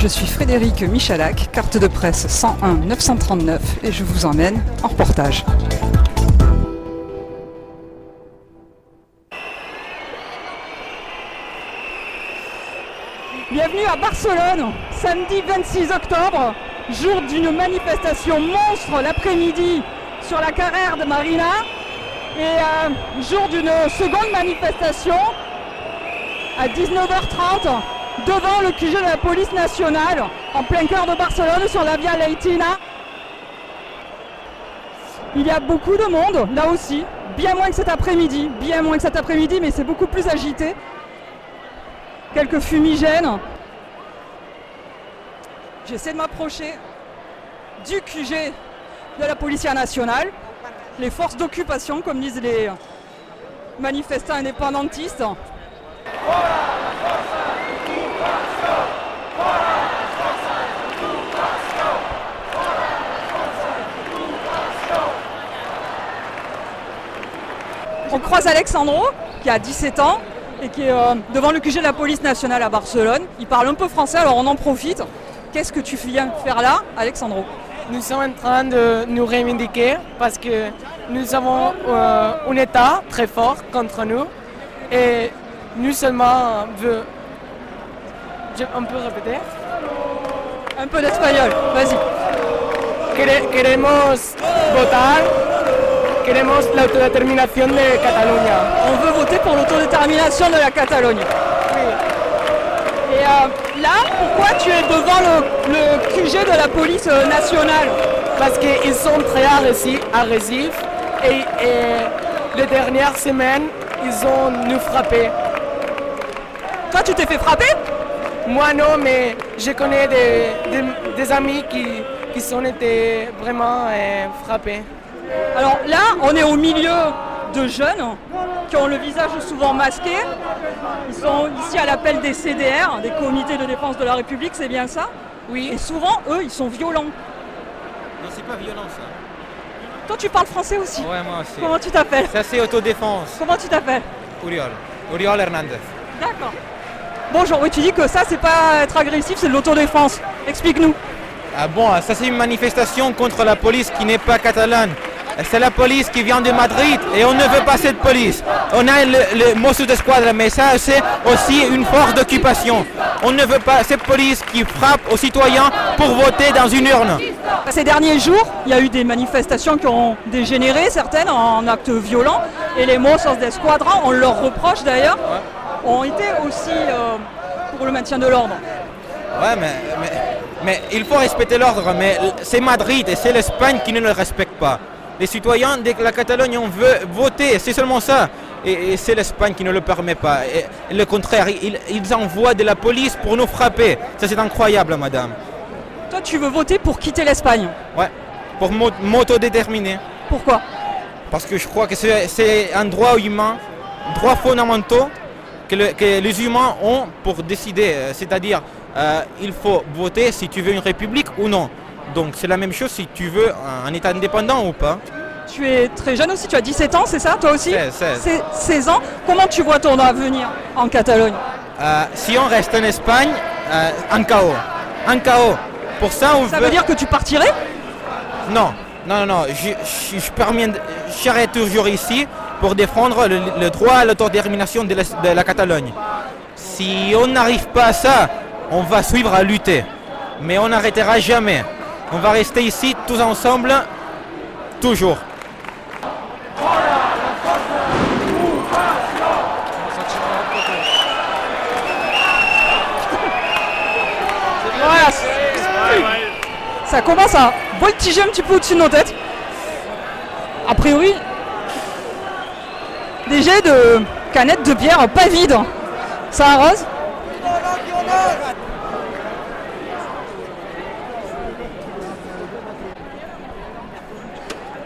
Je suis Frédéric Michalak, carte de presse 101 939 et je vous emmène en reportage. Bienvenue à Barcelone, samedi 26 octobre, jour d'une manifestation monstre l'après-midi sur la carrière de Marina et euh, jour d'une seconde manifestation à 19h30 devant le QG de la police nationale en plein cœur de Barcelone sur la Via Leitina. Il y a beaucoup de monde là aussi, bien moins que cet après-midi, bien moins que cet après-midi, mais c'est beaucoup plus agité. Quelques fumigènes. J'essaie de m'approcher du QG de la police nationale, les forces d'occupation, comme disent les manifestants indépendantistes. On croise Alexandro, qui a 17 ans et qui est euh, devant le QG de la police nationale à Barcelone. Il parle un peu français, alors on en profite. Qu'est-ce que tu viens faire là, Alexandro? Nous sommes en train de nous reivindiquer parce que nous avons euh, un État très fort contre nous et nous seulement veut... Je- On peut répéter? Un peu d'espagnol, vas-y. Quere- Queremos votar, queremos la autodeterminación de Cataluña. On veut voter pour l'autodétermination de la Catalogne. Et euh, là, pourquoi tu es devant le, le QG de la police euh, nationale? Parce qu'ils sont très agressifs, agressifs et, et les dernières semaines, ils ont nous frappé. Toi, tu t'es fait frapper? Moi non, mais je connais des, des- des amis qui, qui sont été vraiment euh, frappés. Alors là, on est au milieu de jeunes qui ont le visage souvent masqué. Ils sont ici à l'appel des CDR, des comités de défense de la République, c'est bien ça? Oui, Et souvent, eux, ils sont violents. Non, c'est pas violent ça. Toi, tu parles français aussi? Ouais, moi aussi. Comment tu t'appelles? Ça, c'est autodéfense. Comment tu t'appelles? Uriol. Uriol Hernandez. D'accord. Bonjour, oui, tu dis que ça, c'est pas être agressif, c'est de l'autodéfense. Explique-nous. Ah bon, ça, c'est une manifestation contre la police qui n'est pas catalane. C'est la police qui vient de Madrid et on ne veut pas cette police. On a le, le Mossos d'Esquadra, mais ça, c'est aussi une force d'occupation. On ne veut pas cette police qui frappe aux citoyens pour voter dans une urne. Ces derniers jours, il y a eu des manifestations qui ont dégénéré, certaines en actes violents, et les Mossos d'Esquadra, on leur reproche d'ailleurs, ont été aussi euh, pour le maintien de l'ordre. Ouais, mais, mais, mais il faut respecter l'ordre, mais c'est Madrid et c'est l'Espagne qui ne le respecte pas. Les citoyens de la Catalogne, on veut voter, c'est seulement ça. Et, et c'est l'Espagne qui ne le permet pas. Et, le contraire, ils, ils envoient de la police pour nous frapper. Ça, c'est incroyable, madame. Toi, tu veux voter pour quitter l'Espagne. Ouais, pour m'autodéterminer. Pourquoi Parce que je crois que c'est un droit humain, droit fondamentaux que, le- que les humains ont pour décider. Euh, C'est-à-dire, euh, il faut voter si tu veux une république ou non. Donc c'est la même chose si tu veux un, État indépendant ou pas. Tu es très jeune aussi, tu as 17 ans, c'est ça Toi aussi 16, 16. C'est 16 ans. Comment tu vois ton avenir en Catalogne Euh, si on reste en Espagne, euh, un chaos. Un chaos. Pour ça, on Ça veut... veut dire que tu partirais Non, non, non, non. Je, je, je serai toujours ici pour défendre le, le droit à l'autodétermination de, la- de la Catalogne. Si on n'arrive pas à ça, on va suivre à lutter. Mais on n'arrêtera jamais. On va rester ici tous ensemble, toujours. Ça commence à voltiger un petit peu au-dessus de nos têtes. A priori, des jets de canettes de bière pas vides. Ça arrose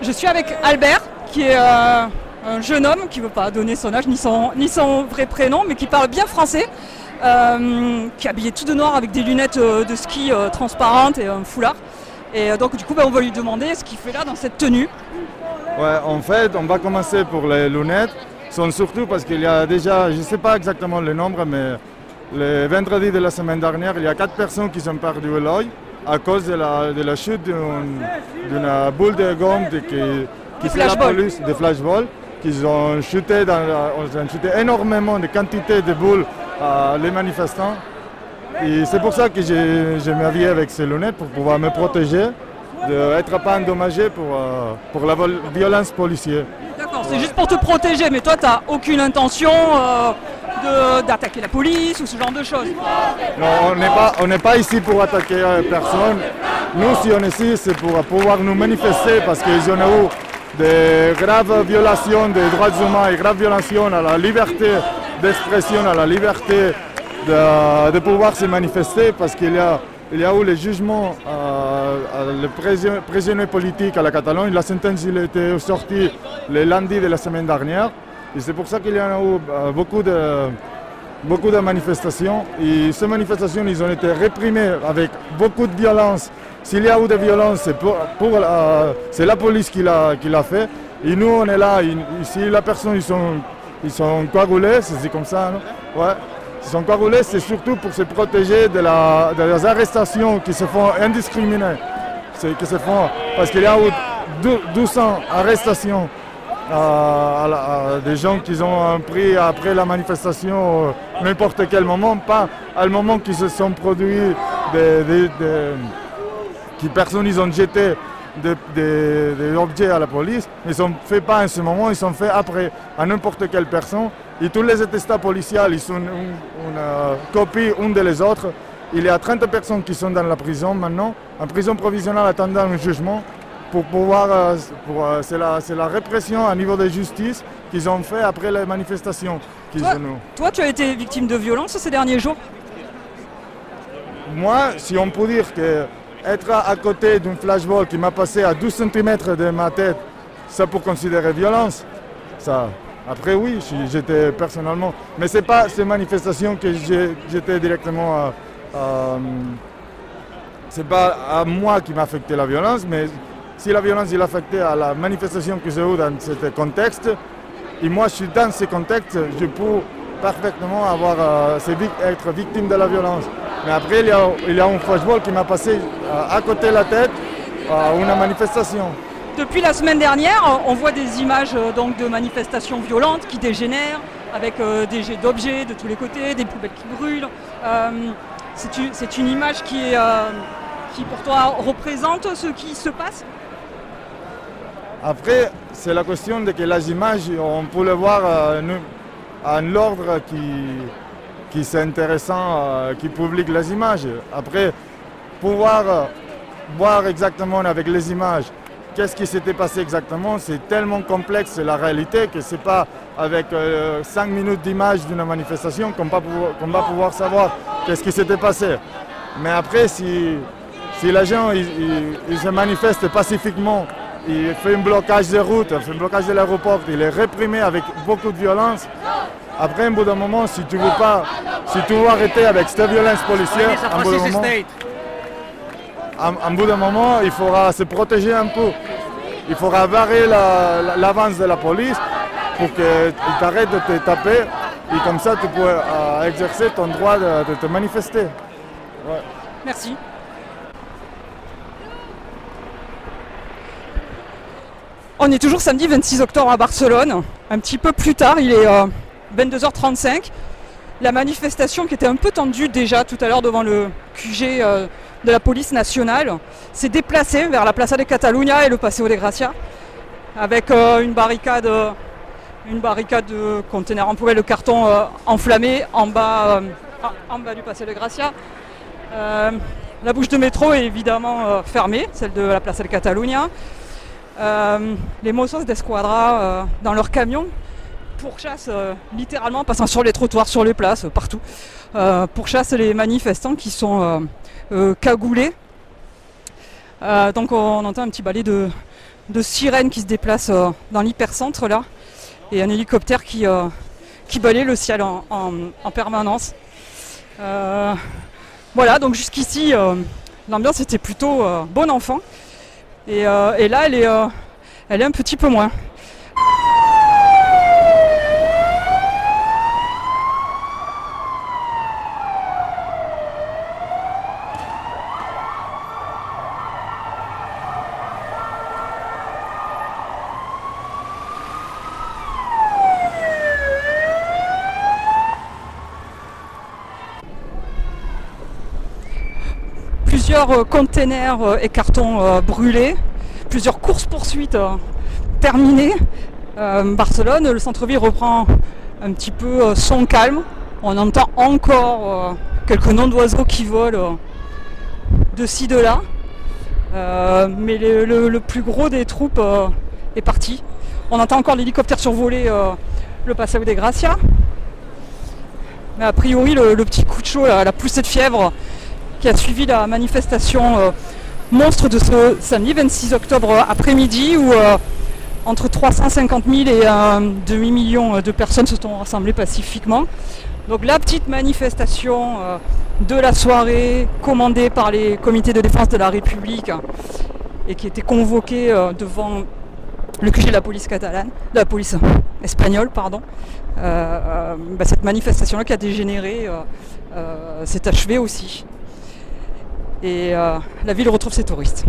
Je suis avec Albert, qui est euh, un jeune homme qui ne veut pas donner son âge ni son, ni son vrai prénom, mais qui parle bien français, euh, qui est habillé tout de noir avec des lunettes euh, de ski transparentes et un foulard. Et donc du coup, ben, on va lui demander ce qu'il fait là dans cette tenue. Ouais, en fait, on va commencer pour les lunettes. Sont surtout parce qu'il y a déjà, je ne sais pas exactement le nombre, mais le vendredi de la semaine dernière, il y a quatre personnes qui ont perdu l'œil à cause de la, de la chute d'une boule de gomme de- qui, qui fait la police, des flashballs, qu'ils ont chuté, dans la- ont chuté énormément de quantité de boules à les manifestants. Et c'est pour ça que j'ai j'ai m'habillé avec ces lunettes pour pouvoir me protéger, d'être pas endommagé pour, euh, pour la violence policière. D'accord, c'est juste pour te protéger, mais toi, tu n'as aucune intention euh, d'attaquer la police ou ce genre de choses. Non, on n'est pas, pas ici pour attaquer euh, personne. Nous, si on est ici, c'est pour pouvoir nous manifester parce qu'ils y en a eu des graves violations des droits humains et graves violations à la liberté d'expression, à la liberté de, pouvoir se manifester parce qu'il y a, il y a eu le jugement, euh, à le prisonnier politique à la Catalogne. La sentence il était sortie le lundi de la semaine dernière. Et c'est pour ça qu'il y en a eu euh, beaucoup de, beaucoup de manifestations. Et ces manifestations, ils ont été réprimées avec beaucoup de violence. S'il y a eu de violence, c'est pour, pour la, police qui l'a, qui l'a fait. Et nous, on est là. Si la personne, ils sont, ils sont coagulés, c'est comme ça, Ouais. Ils sont coagulés, c'est surtout pour se protéger de, la, arrestations qui se font indiscriminées. C'est, se font, parce qu'il y a eu deux- 200 arrestations à, des gens qui ont pris après la manifestation euh, n'importe quel moment, pas à le moment qui se sont produits des, qui personnes ont jeté des, objets à la police, ils sont fait pas en ce moment, ils sont fait après à n'importe quelle personne. Et tous les attestats policiers, ils sont une, une, euh, copie une de les autres. Il y a 30 personnes qui sont dans la prison maintenant, en prison provisionnelle attendant un jugement pour pouvoir, euh, pour, euh, c'est la, c'est la répression à niveau de justice qu'ils ont fait après les manifestations qu'ils Toi, ont toi, tu as été victime de violence ces derniers jours? Moi, si on peut dire que être à côté d'un flashball qui m'a passé à 12 cm de ma tête, ça peut considérer violence. Ça. Après oui, j'étais personnellement. Mais c'est pas ces manifestations que j'ai- j'étais directement. à- à- c'est pas à moi qui m'a affecté la violence, mais si la violence il affectait à la manifestation que j'ai eue dans ce contexte, et moi je suis dans ce contexte, je peux parfaitement avoir, euh, être victime de la violence. Mais après, il y a, un flashball qui m'a passé euh, à côté de la tête à une manifestation. Depuis la semaine dernière, on voit des images euh, donc, de manifestations violentes qui dégénèrent, avec euh, des jets d'objets de tous les côtés, des poubelles qui brûlent. Euh, c'est une, image qui, euh, qui, pour toi, représente ce qui se passe? Après, c'est la question de que les images, on peut le voir euh, à l'ordre qui, qui c'est intéressant, euh, qui publie les images. Après, pouvoir euh, voir exactement avec les images qu'est-ce qui s'était passé exactement, c'est tellement complexe la réalité que c'est pas avec 5 minutes d'image d'une manifestation qu'on va, pouvoir- savoir qu'est-ce qui s'était passé. Mais après, si, si les gens ils se manifestent pacifiquement, ils font un blocage de route, ils font un blocage de l'aéroport, il est réprimé avec beaucoup de violence. Après, un bout d'un moment, si tu veux pas, si tu veux arrêter avec cette violence policière, un bout d'un moment, un, un bout d'un moment, il faudra se protéger un peu. Il faudra barrer la- l'avance de la police pour qu'ils t'arrêtent de te taper et comme ça tu peux euh, exercer ton droit de, de te manifester. Ouais. Merci. On est toujours samedi 26 octobre à Barcelone. Un petit peu plus tard, il est euh, 22h35. La manifestation qui était un peu tendue déjà tout à l'heure devant le QG euh, de la police nationale s'est déplacée vers la Plaza de Catalunya et le Paseo de Gracia avec euh, une barricade, euh, une barricade de conteneurs en poubelle de carton euh, enflammé en bas, euh, en- bas du Paseo de Gracia. Euh, la bouche de métro est évidemment euh, fermée, celle de la Plaza de Catalunya. Euh, les Mossos d'Esquadra euh, dans leur camion pourchassent euh, littéralement, passant sur les trottoirs, sur les places, partout, pourchassent les manifestants qui sont cagoulés. Donc on entend un petit balai de, sirènes qui se déplacent dans l'hypercentre là, et un hélicoptère qui, qui le ciel en, en- en permanence. Voilà, donc jusqu'ici, l'ambiance était plutôt bon enfant. Et, euh, et là, euh, elle est un petit peu moins. Plusieurs euh, containers euh, et cartons euh, brûlés, plusieurs courses-poursuites terminées. Barcelone, le centre-ville reprend un petit peu son calme. On entend encore quelques noms d'oiseaux qui volent de ci, de là. Mais le, plus gros des troupes est parti. On entend encore l'hélicoptère survoler le Paseo de Gracia. Mais a priori, le, petit coup de chaud, la poussée de fièvre qui a suivi la manifestation euh, monstre de ce samedi 26 octobre après-midi où euh, entre 350 000 et un demi-million de personnes se sont rassemblées pacifiquement. Donc la petite manifestation euh, de la soirée commandée par les comités de défense de la République et qui était convoquée devant le QG de la police catalane, de la police espagnole, pardon. Bah, cette manifestation-là qui a dégénéré s'est achevée aussi. Et euh, la ville retrouve ses touristes.